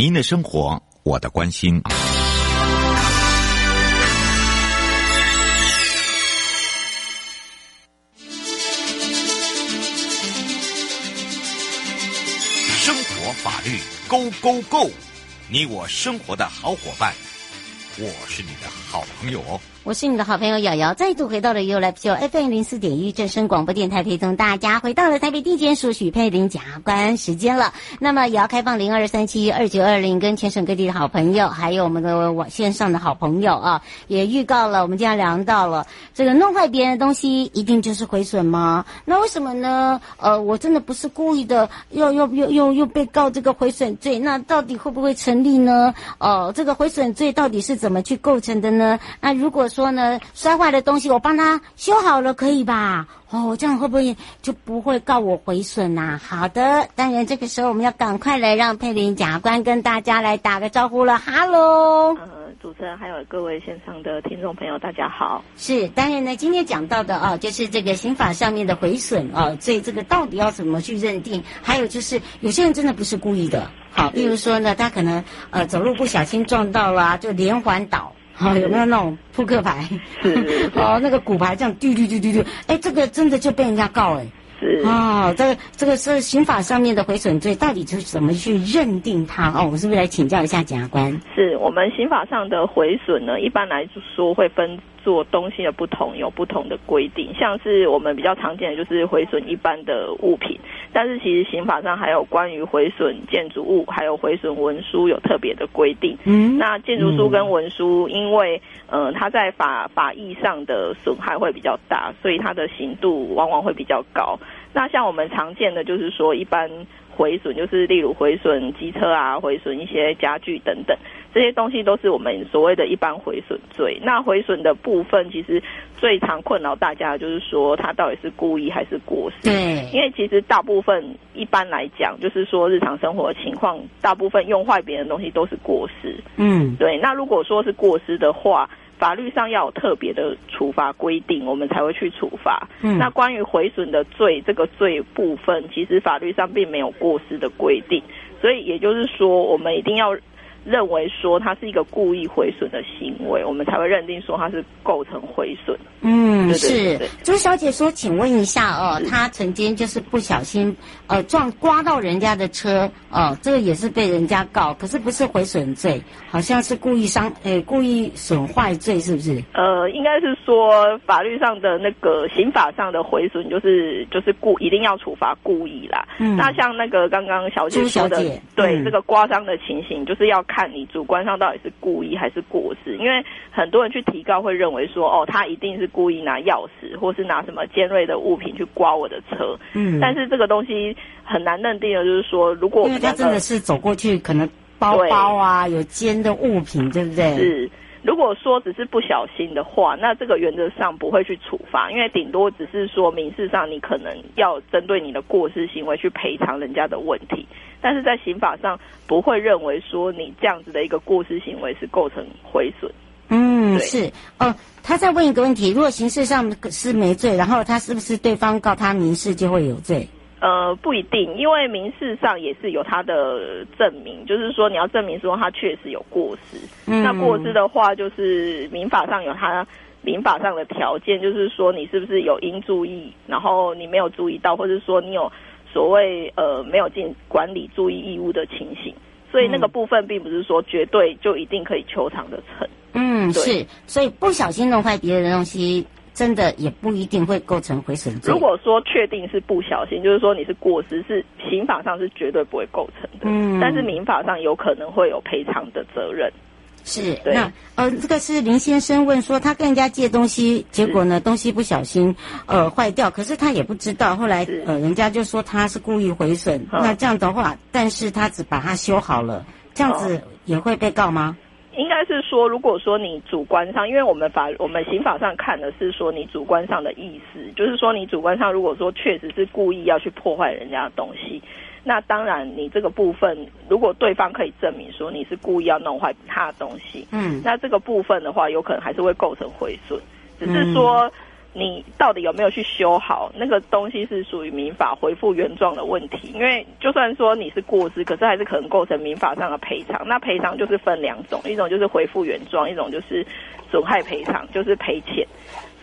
您的生活，我的关心。生活法律 Go Go Go，你我生活的好伙伴，我是你的好朋友哦。我是你的好朋友瑶瑶，再度回到了 ufo FM 零四点一正声广播电台，陪同大家回到了台北地检署许佩玲检察官时间了。那么也要开放零二三七二九二零，跟全省各地的好朋友，还有我们的网线上的好朋友啊，也预告了，我们今天聊到了这个弄坏别人的东西，一定就是毁损吗？那为什么呢？呃，我真的不是故意的，又又又又又被告这个毁损罪，那到底会不会成立呢？哦、呃，这个毁损罪到底是怎么去构成的呢？那如果说呢，摔坏的东西我帮他修好了，可以吧？哦，这样会不会就不会告我毁损呐、啊？好的，当然这个时候我们要赶快来让佩玲检察官跟大家来打个招呼了。哈喽，呃，主持人还有各位线上的听众朋友，大家好。是，当然呢，今天讲到的啊，就是这个刑法上面的毁损啊，所以这个到底要怎么去认定？还有就是有些人真的不是故意的，好，例如说呢，他可能呃走路不小心撞到了、啊，就连环倒。好、哦，有没有那种扑克牌？是，哦，那个骨牌这样丢丢丢丢丢，哎，这个真的就被人家告哎。是。哦，这个这个是刑法上面的毁损罪，到底是怎么去认定它？哦，我们是不是来请教一下检察官？是我们刑法上的毁损呢，一般来说会分。做东西的不同有不同的规定，像是我们比较常见的就是毁损一般的物品，但是其实刑法上还有关于毁损建筑物，还有毁损文书有特别的规定。嗯，那建筑书跟文书，因为呃它在法法益上的损害会比较大，所以它的刑度往往会比较高。那像我们常见的就是说一般。毁损就是例如毁损机车啊，毁损一些家具等等，这些东西都是我们所谓的一般毁损罪。那毁损的部分，其实最常困扰大家的就是说，他到底是故意还是过失？对，因为其实大部分一般来讲，就是说日常生活的情况，大部分用坏别人的东西都是过失。嗯，对。那如果说是过失的话，法律上要有特别的处罚规定，我们才会去处罚。嗯，那关于毁损的罪，这个罪部分，其实法律上并没有过失的规定，所以也就是说，我们一定要。认为说他是一个故意毁损的行为，我们才会认定说他是构成毁损。嗯，对对对对，是朱小姐说，请问一下哦，她曾经就是不小心呃撞刮到人家的车哦、呃，这个也是被人家告，可是不是毁损罪，好像是故意伤诶故意损坏罪，是不是？呃，应该是说法律上的那个刑法上的毁损就是就是故一定要处罚故意啦。嗯，那像那个刚刚小姐说的，朱小姐对、嗯、这个刮伤的情形，就是要看。看你主观上到底是故意还是过失，因为很多人去提告会认为说，哦，他一定是故意拿钥匙或是拿什么尖锐的物品去刮我的车。嗯，但是这个东西很难认定的，就是说，如果因为他真的是走过去，可能包包啊有尖的物品，对不对？是。如果说只是不小心的话，那这个原则上不会去处罚，因为顶多只是说民事上你可能要针对你的过失行为去赔偿人家的问题，但是在刑法上不会认为说你这样子的一个过失行为是构成毁损。嗯，是哦。他再问一个问题：如果刑事上是没罪，然后他是不是对方告他民事就会有罪？呃，不一定，因为民事上也是有他的证明，就是说你要证明说他确实有过失。嗯，那过失的话，就是民法上有他民法上的条件，就是说你是不是有应注意，然后你没有注意到，或者说你有所谓呃没有尽管理注意义务的情形。所以那个部分并不是说绝对就一定可以求偿的成。嗯，是，所以不小心弄坏别人的东西。真的也不一定会构成毁损罪。如果说确定是不小心，就是说你是过失，是刑法上是绝对不会构成的。嗯，但是民法上有可能会有赔偿的责任。是，那呃，这个是林先生问说，他跟人家借东西，结果呢东西不小心呃坏掉，可是他也不知道，后来呃人家就说他是故意毁损。那这样的话，但是他只把它修好了，这样子也会被告吗？应该是说，如果说你主观上，因为我们法我们刑法上看的是说你主观上的意思，就是说你主观上如果说确实是故意要去破坏人家的东西，那当然你这个部分，如果对方可以证明说你是故意要弄坏他的东西，嗯，那这个部分的话，有可能还是会构成毁损，只是说你到底有没有去修好那个东西是属于民法恢复原状的问题，因为就算说你是过失，可是还是可能构成民法上的赔偿。那赔偿就是分两种，一种就是恢复原状，一种就是损害赔偿，就是赔钱。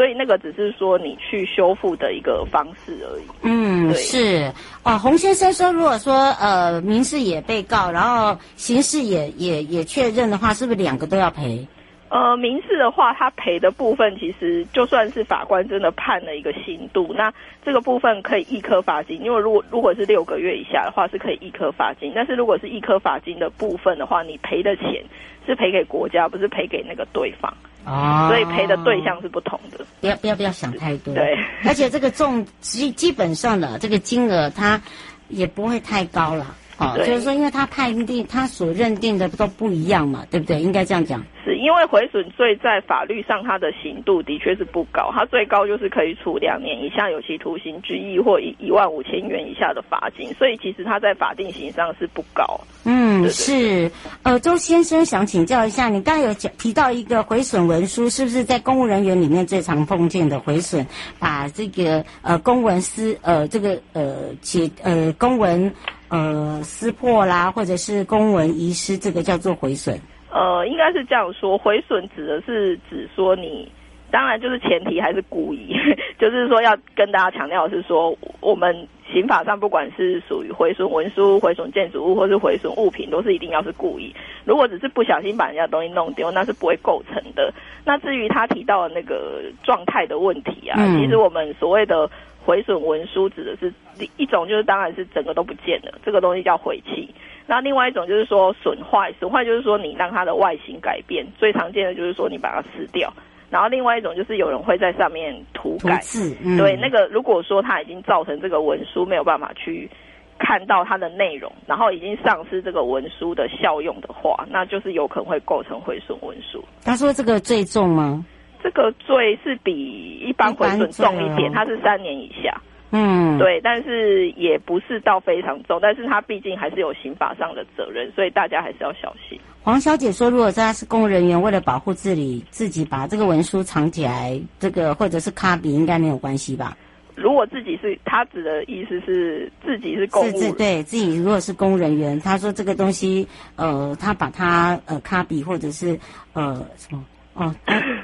所以那个只是说你去修复的一个方式而已。嗯，是哦。洪先生说，如果说呃民事也被告，然后刑事也也也确认的话，是不是两个都要赔？呃，民事的话，他赔的部分其实就算是法官真的判了一个刑度，那这个部分可以一颗罚金，因为如果如果是六个月以下的话，是可以一颗罚金。但是如果是一颗罚金的部分的话，你赔的钱是赔给国家，不是赔给那个对方。啊，所以赔的对象是不同的。不要不要不要想太多。对，而且这个重基基本上的这个金额，它也不会太高了。哦，就是说，因为他判定他所认定的都不一样嘛，对不对？应该这样讲。是因为毁损罪在法律上它的刑度的确是不高，它最高就是可以处两年以下有期徒刑、拘役或一一万五千元以下的罚金，所以其实它在法定刑上是不高。嗯，对对对是。呃，周先生想请教一下，你刚才有讲提到一个毁损文书，是不是在公务人员里面最常碰见的毁损？把这个呃公文撕呃这个呃解呃公文。呃，撕破啦，或者是公文遗失，这个叫做毁损。呃，应该是这样说，毁损指的是指说你，当然就是前提还是故意，就是说要跟大家强调的是说，我们刑法上不管是属于毁损文书、毁损建筑物或是毁损物品，都是一定要是故意。如果只是不小心把人家东西弄丢，那是不会构成的。那至于他提到的那个状态的问题啊，嗯、其实我们所谓的。毁损文书指的是一种，就是当然是整个都不见了，这个东西叫毁弃。那另外一种就是说损坏，损坏就是说你让它的外形改变，最常见的就是说你把它撕掉。然后另外一种就是有人会在上面涂改，涂字，嗯、对，那个如果说它已经造成这个文书没有办法去看到它的内容，然后已经丧失这个文书的效用的话，那就是有可能会构成毁损文书。他说这个最重吗？这个罪是比一般毁损重一点，它是三年以下。嗯，对，但是也不是到非常重，但是他毕竟还是有刑法上的责任，所以大家还是要小心。黄小姐说，如果他是公务人员，为了保护自己，自己把这个文书藏起来，这个或者是卡笔，应该没有关系吧？如果自己是他指的意思是自己是公务，对自己如果是公务人员，他说这个东西，呃，他把它呃卡笔或者是呃什么。哦，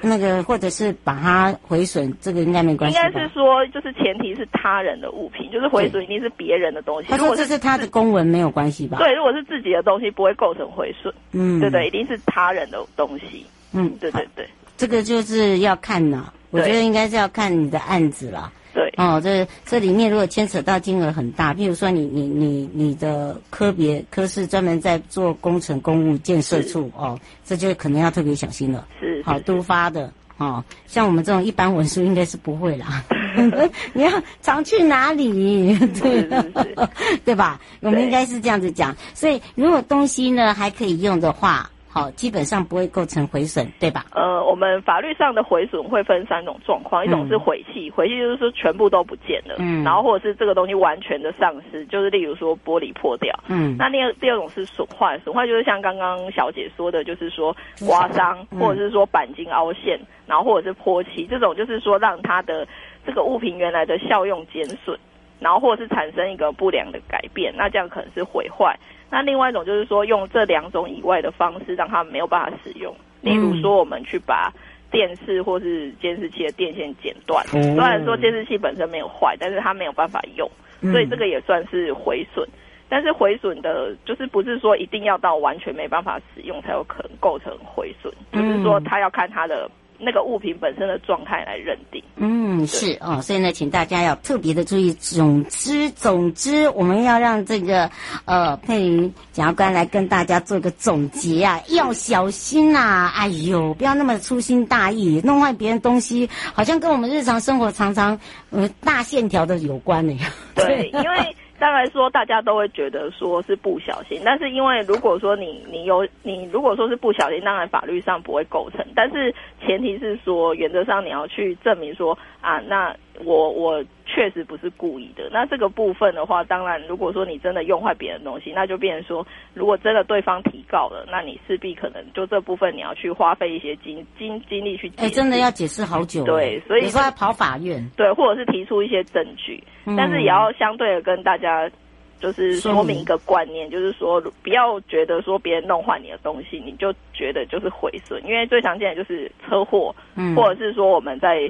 那个或者是把它毁损，这个应该没关系。应该是说，就是前提是他人的物品，就是毁损一定是别人的东西。如果这是他的公文，没有关系吧？对，如果是自己的东西，不会构成毁损。嗯，对对，一定是他人的东西。嗯，对对对，这个就是要看呢，我觉得应该是要看你的案子了。对哦，这这里面如果牵扯到金额很大，譬如说你你你你的科别科室专门在做工程公务建设处哦，这就可能要特别小心了。是，好督发的哦，像我们这种一般文书应该是不会啦。你要常去哪里？对，对吧？我们应该是这样子讲。所以如果东西呢还可以用的话。好，基本上不会构成毁损，对吧？呃，我们法律上的毁损会分三种状况，一种是毁弃，毁弃就是说全部都不见了，嗯，然后或者是这个东西完全的丧失，就是例如说玻璃破掉，嗯，那第二第二种是损坏，损坏就是像刚刚小姐说的，就是说刮伤，或者是说钣金凹陷，然后或者是泼漆，这种就是说让它的这个物品原来的效用减损，然后或者是产生一个不良的改变，那这样可能是毁坏。那另外一种就是说，用这两种以外的方式，让他们没有办法使用。例如说，我们去把电视或是监视器的电线剪断。虽然说监视器本身没有坏，但是它没有办法用，所以这个也算是毁损。但是毁损的，就是不是说一定要到完全没办法使用才有可能构成毁损，就是说他要看他的。那个物品本身的状态来认定。嗯，是哦，所以呢，请大家要特别的注意。总之，总之，我们要让这个呃佩林检察官来跟大家做个总结啊，要小心呐、啊！哎呦，不要那么粗心大意，弄坏别人东西，好像跟我们日常生活常常呃大线条的有关呢。对，因为。当然说，大家都会觉得说是不小心，但是因为如果说你你有你如果说是不小心，当然法律上不会构成，但是前提是说原则上你要去证明说啊，那我我确实不是故意的。那这个部分的话，当然如果说你真的用坏别人的东西，那就变成说，如果真的对方提告了，那你势必可能就这部分你要去花费一些精精精力去解释。哎，真的要解释好久。对，所以你说要跑法院。对，或者是提出一些证据，嗯、但是也要相对的跟大家。就是说明一个观念，就是说不要觉得说别人弄坏你的东西，你就觉得就是毁损，因为最常见的就是车祸，嗯，或者是说我们在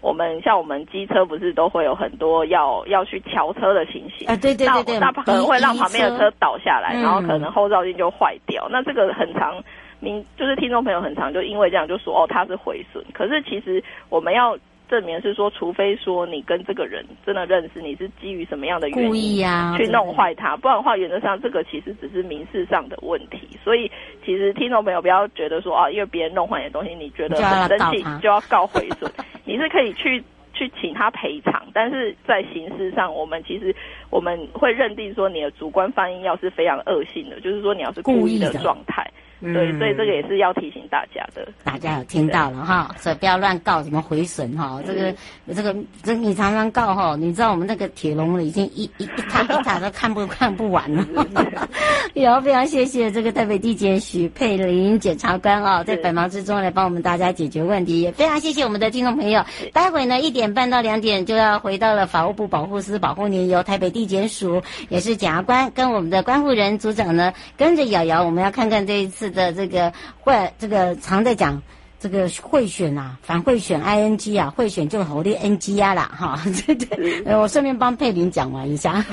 我们像我们机车不是都会有很多要要去调车的情形，啊，对对对对，那可能会让旁边的车倒下来，然后可能后照镜就坏掉，嗯、那这个很常，您就是听众朋友很常就因为这样就说哦，它是毁损，可是其实我们要。证明是说，除非说你跟这个人真的认识，你是基于什么样的原因，故意呀，去弄坏他，不然的话，原则上这个其实只是民事上的问题。所以，其实听众朋友不要觉得说啊，因为别人弄坏你的东西，你觉得很生气就要告毁损，你是可以去去请他赔偿，但是在刑事上，我们其实我们会认定说你的主观犯意要是非常恶性的，就是说你要是故意的状态。对，所以这个也是要提醒大家的。大家有听到了哈，所以不要乱告什么回损哈。这个这个这你常常告哈，你知道我们那个铁笼已经一一一塔一塔都看不 看不完了。有非常谢谢这个台北地检许佩玲检察官啊，在百忙之中来帮我们大家解决问题，也非常谢谢我们的听众朋友。待会呢一点半到两点就要回到了法务部保护司保护您，由台北地检署也是检察官跟我们的关护人组长呢跟着瑶瑶，我们要看看这一次。的这个会，这个常在讲这个贿选啊，反贿选 I N G 啊，贿选就好的 N G 啊啦，哈，对对，我顺便帮佩玲讲完一下，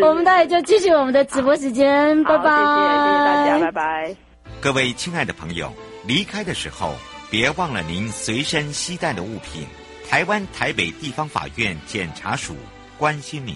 我们待会就继续我们的直播时间，拜拜，谢谢，谢谢大家，拜拜。各位亲爱的朋友，离开的时候别忘了您随身携带的物品。台湾台北地方法院检察署关心您。